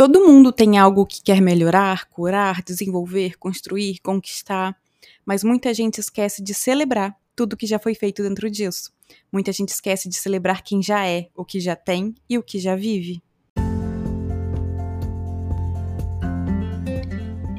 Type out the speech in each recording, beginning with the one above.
Todo mundo tem algo que quer melhorar, curar, desenvolver, construir, conquistar, mas muita gente esquece de celebrar tudo que já foi feito dentro disso. Muita gente esquece de celebrar quem já é, o que já tem e o que já vive.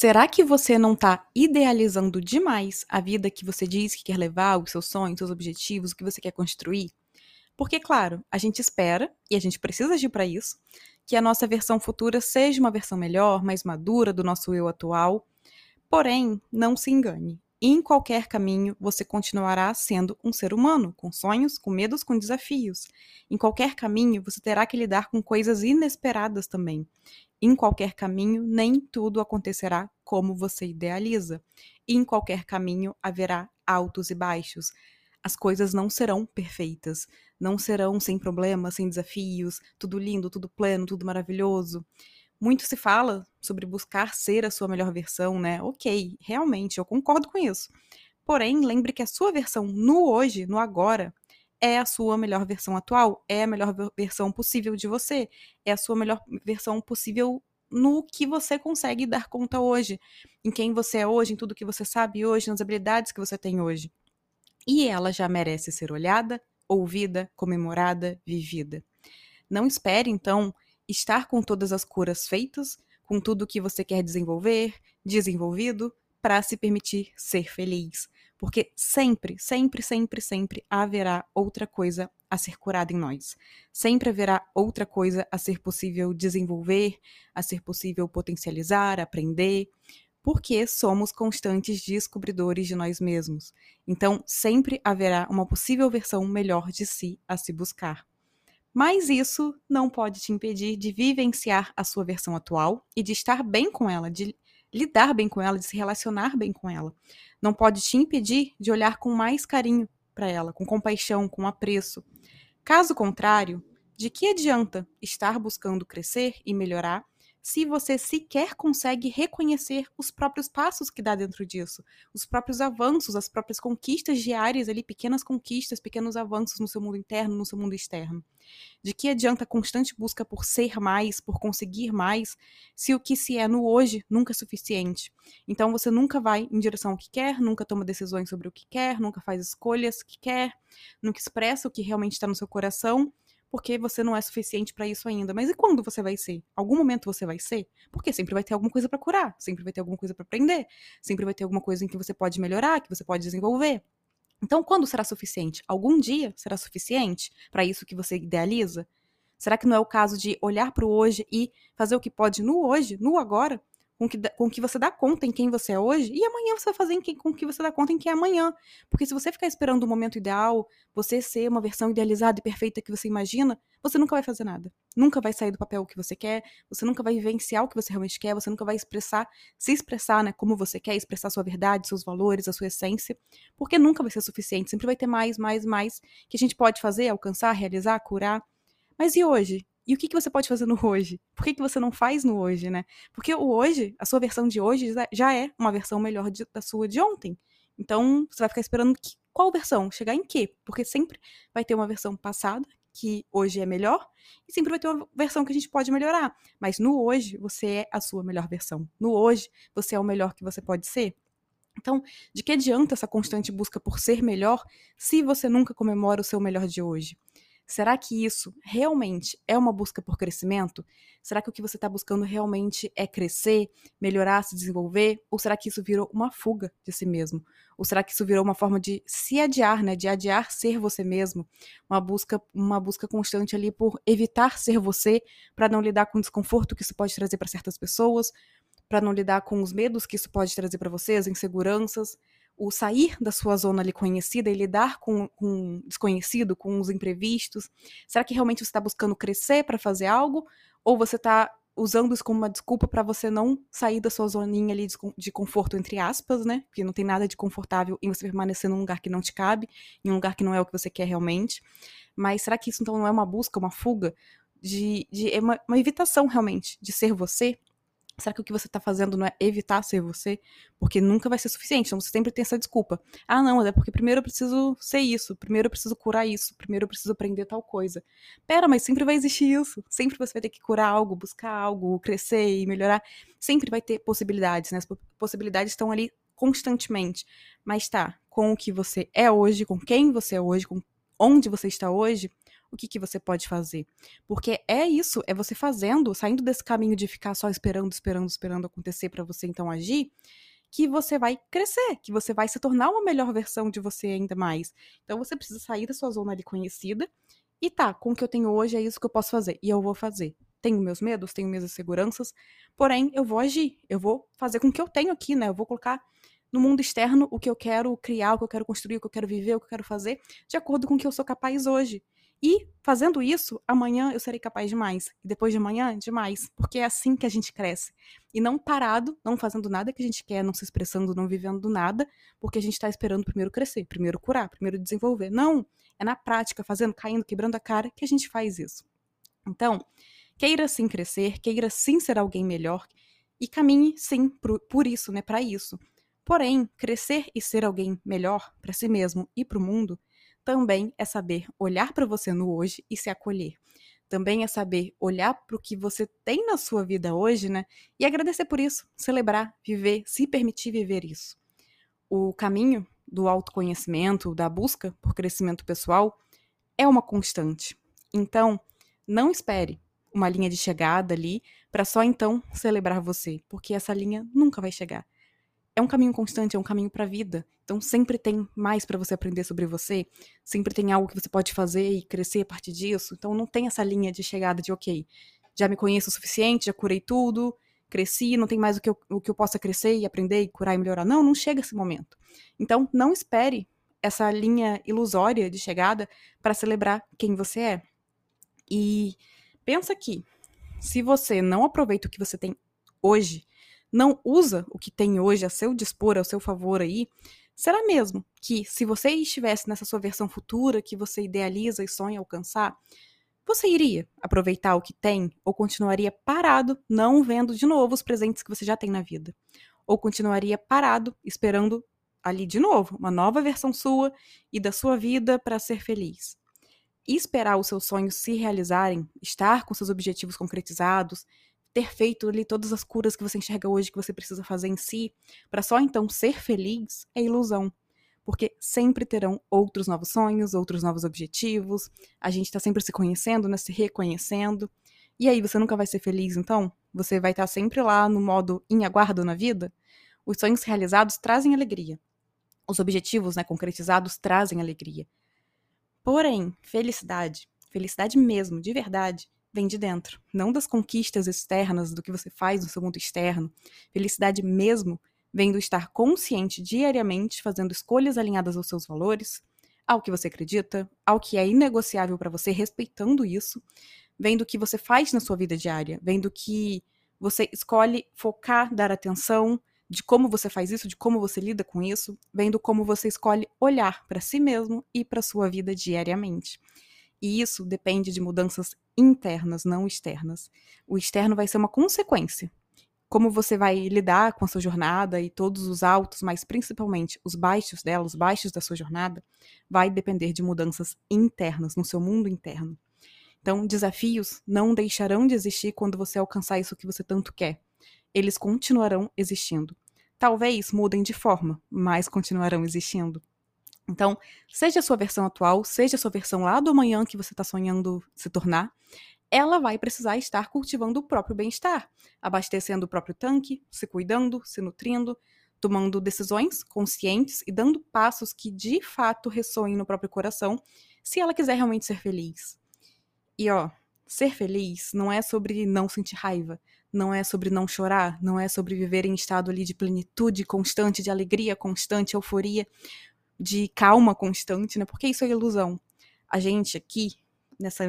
Será que você não está idealizando demais a vida que você diz que quer levar, os seus sonhos, os seus objetivos, o que você quer construir? Porque, claro, a gente espera, e a gente precisa agir para isso, que a nossa versão futura seja uma versão melhor, mais madura do nosso eu atual. Porém, não se engane. Em qualquer caminho, você continuará sendo um ser humano, com sonhos, com medos, com desafios. Em qualquer caminho, você terá que lidar com coisas inesperadas também. Em qualquer caminho, nem tudo acontecerá como você idealiza. em qualquer caminho haverá altos e baixos. As coisas não serão perfeitas, não serão sem problemas, sem desafios, tudo lindo, tudo pleno, tudo maravilhoso muito se fala sobre buscar ser a sua melhor versão, né? Ok, realmente, eu concordo com isso. Porém, lembre que a sua versão no hoje, no agora, é a sua melhor versão atual, é a melhor versão possível de você, é a sua melhor versão possível no que você consegue dar conta hoje, em quem você é hoje, em tudo que você sabe hoje, nas habilidades que você tem hoje. E ela já merece ser olhada, ouvida, comemorada, vivida. Não espere, então, estar com todas as curas feitas, com tudo que você quer desenvolver, desenvolvido, para se permitir ser feliz. Porque sempre, sempre, sempre, sempre haverá outra coisa a ser curada em nós. Sempre haverá outra coisa a ser possível desenvolver, a ser possível potencializar, aprender, porque somos constantes descobridores de nós mesmos. Então, sempre haverá uma possível versão melhor de si a se buscar. Mas isso não pode te impedir de vivenciar a sua versão atual e de estar bem com ela, de lidar bem com ela, de se relacionar bem com ela. Não pode te impedir de olhar com mais carinho para ela, com compaixão, com apreço. Caso contrário, de que adianta estar buscando crescer e melhorar se você sequer consegue reconhecer os próprios passos que dá dentro disso, os próprios avanços, as próprias conquistas diárias ali, pequenas conquistas, pequenos avanços no seu mundo interno, no seu mundo externo. De que adianta a constante busca por ser mais, por conseguir mais, se o que se é no hoje nunca é suficiente? Então você nunca vai em direção ao que quer, nunca toma decisões sobre o que quer, nunca faz escolhas que quer, nunca expressa o que realmente está no seu coração porque você não é suficiente para isso ainda. Mas e quando você vai ser? Algum momento você vai ser? Porque sempre vai ter alguma coisa para curar, sempre vai ter alguma coisa para aprender, sempre vai ter alguma coisa em que você pode melhorar, que você pode desenvolver. Então, quando será suficiente? Algum dia será suficiente para isso que você idealiza? Será que não é o caso de olhar para o hoje e fazer o que pode no hoje, no agora, com que, com que você dá conta em quem você é hoje, e amanhã você vai fazer em quem, com que você dá conta em quem é amanhã. Porque se você ficar esperando o momento ideal, você ser uma versão idealizada e perfeita que você imagina, você nunca vai fazer nada. Nunca vai sair do papel o que você quer, você nunca vai vivenciar o que você realmente quer, você nunca vai expressar, se expressar, né, como você quer, expressar sua verdade, seus valores, a sua essência, porque nunca vai ser suficiente, sempre vai ter mais, mais, mais que a gente pode fazer, alcançar, realizar, curar. Mas e hoje? E o que, que você pode fazer no hoje? Por que, que você não faz no hoje, né? Porque o hoje, a sua versão de hoje já é uma versão melhor de, da sua de ontem. Então, você vai ficar esperando que, qual versão? Chegar em quê? Porque sempre vai ter uma versão passada, que hoje é melhor, e sempre vai ter uma versão que a gente pode melhorar. Mas no hoje, você é a sua melhor versão. No hoje, você é o melhor que você pode ser. Então, de que adianta essa constante busca por ser melhor se você nunca comemora o seu melhor de hoje? Será que isso realmente é uma busca por crescimento? Será que o que você está buscando realmente é crescer, melhorar, se desenvolver? Ou será que isso virou uma fuga de si mesmo? Ou será que isso virou uma forma de se adiar, né? De adiar ser você mesmo? Uma busca, uma busca constante ali por evitar ser você, para não lidar com o desconforto que isso pode trazer para certas pessoas, para não lidar com os medos que isso pode trazer para vocês, inseguranças o sair da sua zona ali conhecida e lidar com, com o desconhecido, com os imprevistos? Será que realmente você está buscando crescer para fazer algo? Ou você está usando isso como uma desculpa para você não sair da sua zoninha ali de conforto, entre aspas, né? Porque não tem nada de confortável em você permanecer num lugar que não te cabe, em um lugar que não é o que você quer realmente. Mas será que isso então não é uma busca, uma fuga? De, de é uma, uma evitação realmente de ser você? Será que o que você tá fazendo não é evitar ser você? Porque nunca vai ser suficiente. Então você sempre tem essa desculpa. Ah, não, é porque primeiro eu preciso ser isso, primeiro eu preciso curar isso, primeiro eu preciso aprender tal coisa. Pera, mas sempre vai existir isso. Sempre você vai ter que curar algo, buscar algo, crescer e melhorar. Sempre vai ter possibilidades, né? As possibilidades estão ali constantemente. Mas tá, com o que você é hoje, com quem você é hoje, com onde você está hoje, o que, que você pode fazer. Porque é isso, é você fazendo, saindo desse caminho de ficar só esperando, esperando, esperando acontecer para você então agir, que você vai crescer, que você vai se tornar uma melhor versão de você ainda mais. Então você precisa sair da sua zona ali conhecida e tá, com o que eu tenho hoje é isso que eu posso fazer e eu vou fazer. Tenho meus medos, tenho minhas inseguranças, porém eu vou agir, eu vou fazer com o que eu tenho aqui, né? Eu vou colocar no mundo externo o que eu quero criar, o que eu quero construir, o que eu quero viver, o que eu quero fazer, de acordo com o que eu sou capaz hoje. E fazendo isso, amanhã eu serei capaz de mais. E depois de amanhã, de mais. Porque é assim que a gente cresce. E não parado, não fazendo nada que a gente quer, não se expressando, não vivendo nada, porque a gente está esperando primeiro crescer, primeiro curar, primeiro desenvolver. Não. É na prática, fazendo, caindo, quebrando a cara, que a gente faz isso. Então, queira sim crescer, queira sim ser alguém melhor e caminhe sim por, por isso, né, para isso. Porém, crescer e ser alguém melhor para si mesmo e para o mundo também é saber olhar para você no hoje e se acolher. Também é saber olhar para o que você tem na sua vida hoje, né? E agradecer por isso, celebrar, viver, se permitir viver isso. O caminho do autoconhecimento, da busca por crescimento pessoal, é uma constante. Então, não espere uma linha de chegada ali para só então celebrar você, porque essa linha nunca vai chegar é um caminho constante, é um caminho para a vida. Então sempre tem mais para você aprender sobre você, sempre tem algo que você pode fazer e crescer a partir disso. Então não tem essa linha de chegada de ok, já me conheço o suficiente, já curei tudo, cresci, não tem mais o que eu, o que eu possa crescer e aprender e curar e melhorar. Não, não chega esse momento. Então não espere essa linha ilusória de chegada para celebrar quem você é. E pensa aqui, se você não aproveita o que você tem hoje, não usa o que tem hoje a seu dispor, ao seu favor aí, será mesmo que se você estivesse nessa sua versão futura que você idealiza e sonha alcançar, você iria aproveitar o que tem ou continuaria parado, não vendo de novo os presentes que você já tem na vida? Ou continuaria parado, esperando ali de novo uma nova versão sua e da sua vida para ser feliz? E esperar os seus sonhos se realizarem, estar com seus objetivos concretizados, ter feito ali todas as curas que você enxerga hoje que você precisa fazer em si, para só então ser feliz, é ilusão. Porque sempre terão outros novos sonhos, outros novos objetivos, a gente está sempre se conhecendo, né, se reconhecendo. E aí, você nunca vai ser feliz, então? Você vai estar tá sempre lá no modo em aguardo na vida? Os sonhos realizados trazem alegria. Os objetivos né, concretizados trazem alegria. Porém, felicidade, felicidade mesmo, de verdade, vem de dentro, não das conquistas externas, do que você faz no seu mundo externo. Felicidade mesmo vem do estar consciente diariamente, fazendo escolhas alinhadas aos seus valores, ao que você acredita, ao que é inegociável para você, respeitando isso, vem do que você faz na sua vida diária, vem do que você escolhe focar, dar atenção, de como você faz isso, de como você lida com isso, vem do como você escolhe olhar para si mesmo e para sua vida diariamente. E isso depende de mudanças internas, não externas. O externo vai ser uma consequência. Como você vai lidar com a sua jornada e todos os altos, mas principalmente os baixos dela, os baixos da sua jornada, vai depender de mudanças internas no seu mundo interno. Então, desafios não deixarão de existir quando você alcançar isso que você tanto quer. Eles continuarão existindo. Talvez mudem de forma, mas continuarão existindo. Então, seja a sua versão atual, seja a sua versão lá do amanhã que você está sonhando se tornar, ela vai precisar estar cultivando o próprio bem-estar, abastecendo o próprio tanque, se cuidando, se nutrindo, tomando decisões conscientes e dando passos que de fato ressoem no próprio coração, se ela quiser realmente ser feliz. E ó, ser feliz não é sobre não sentir raiva, não é sobre não chorar, não é sobre viver em estado ali de plenitude constante, de alegria constante, euforia de calma constante, né? Porque isso é ilusão. A gente aqui, nessa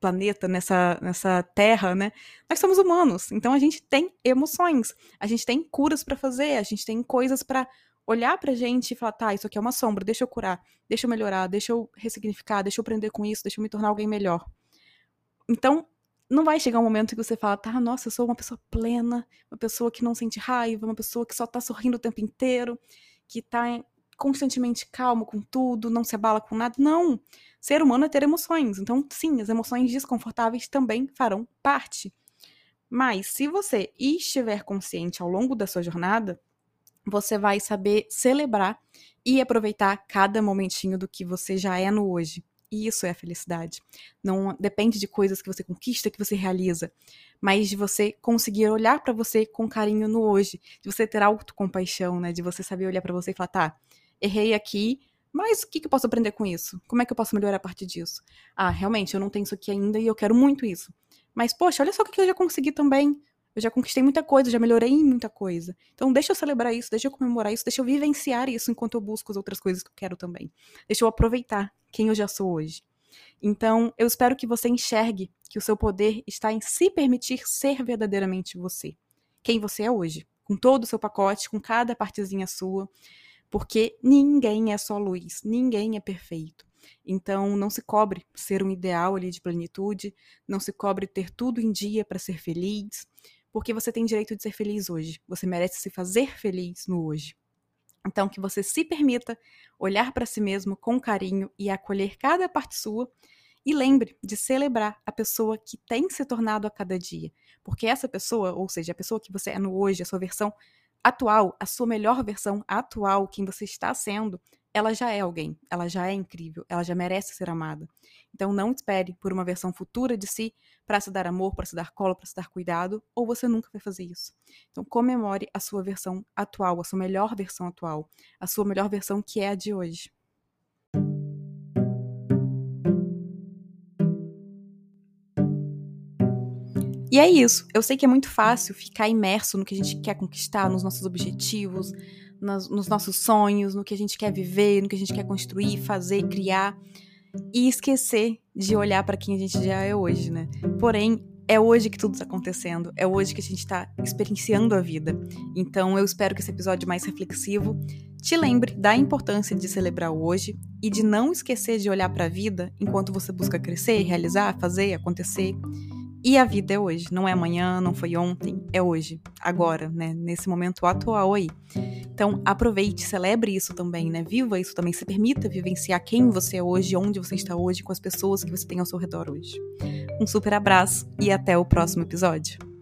planeta, nessa, nessa terra, né? Nós somos humanos, então a gente tem emoções, a gente tem curas para fazer, a gente tem coisas para olhar pra gente e falar, tá, isso aqui é uma sombra, deixa eu curar, deixa eu melhorar, deixa eu ressignificar, deixa eu aprender com isso, deixa eu me tornar alguém melhor. Então, não vai chegar um momento que você fala, tá, nossa, eu sou uma pessoa plena, uma pessoa que não sente raiva, uma pessoa que só tá sorrindo o tempo inteiro, que tá constantemente calmo com tudo, não se abala com nada. Não! Ser humano é ter emoções. Então, sim, as emoções desconfortáveis também farão parte. Mas, se você estiver consciente ao longo da sua jornada, você vai saber celebrar e aproveitar cada momentinho do que você já é no hoje. E isso é a felicidade. Não depende de coisas que você conquista, que você realiza, mas de você conseguir olhar para você com carinho no hoje, de você ter autocompaixão, né? De você saber olhar para você e falar, tá, errei aqui, mas o que, que eu posso aprender com isso? Como é que eu posso melhorar a partir disso? Ah, realmente, eu não tenho isso aqui ainda e eu quero muito isso. Mas, poxa, olha só o que eu já consegui também. Eu já conquistei muita coisa, já melhorei em muita coisa. Então, deixa eu celebrar isso, deixa eu comemorar isso, deixa eu vivenciar isso enquanto eu busco as outras coisas que eu quero também. Deixa eu aproveitar quem eu já sou hoje. Então, eu espero que você enxergue que o seu poder está em se permitir ser verdadeiramente você. Quem você é hoje. Com todo o seu pacote, com cada partezinha sua. Porque ninguém é só luz, ninguém é perfeito. Então, não se cobre ser um ideal ali de plenitude, não se cobre ter tudo em dia para ser feliz, porque você tem direito de ser feliz hoje. Você merece se fazer feliz no hoje. Então, que você se permita olhar para si mesmo com carinho e acolher cada parte sua. E lembre de celebrar a pessoa que tem se tornado a cada dia. Porque essa pessoa, ou seja, a pessoa que você é no hoje, a sua versão atual, a sua melhor versão atual, quem você está sendo, ela já é alguém, ela já é incrível, ela já merece ser amada. Então não espere por uma versão futura de si para se dar amor, para se dar colo, para se dar cuidado, ou você nunca vai fazer isso. Então comemore a sua versão atual, a sua melhor versão atual, a sua melhor versão que é a de hoje. E é isso. Eu sei que é muito fácil ficar imerso no que a gente quer conquistar, nos nossos objetivos, nos, nos nossos sonhos, no que a gente quer viver, no que a gente quer construir, fazer, criar e esquecer de olhar para quem a gente já é hoje, né? Porém, é hoje que tudo está acontecendo, é hoje que a gente está experienciando a vida. Então, eu espero que esse episódio mais reflexivo te lembre da importância de celebrar hoje e de não esquecer de olhar para a vida enquanto você busca crescer, realizar, fazer, acontecer. E a vida é hoje, não é amanhã, não foi ontem, é hoje, agora, né? Nesse momento atual aí. Então, aproveite, celebre isso também, né? Viva isso também, se permita vivenciar quem você é hoje, onde você está hoje, com as pessoas que você tem ao seu redor hoje. Um super abraço e até o próximo episódio.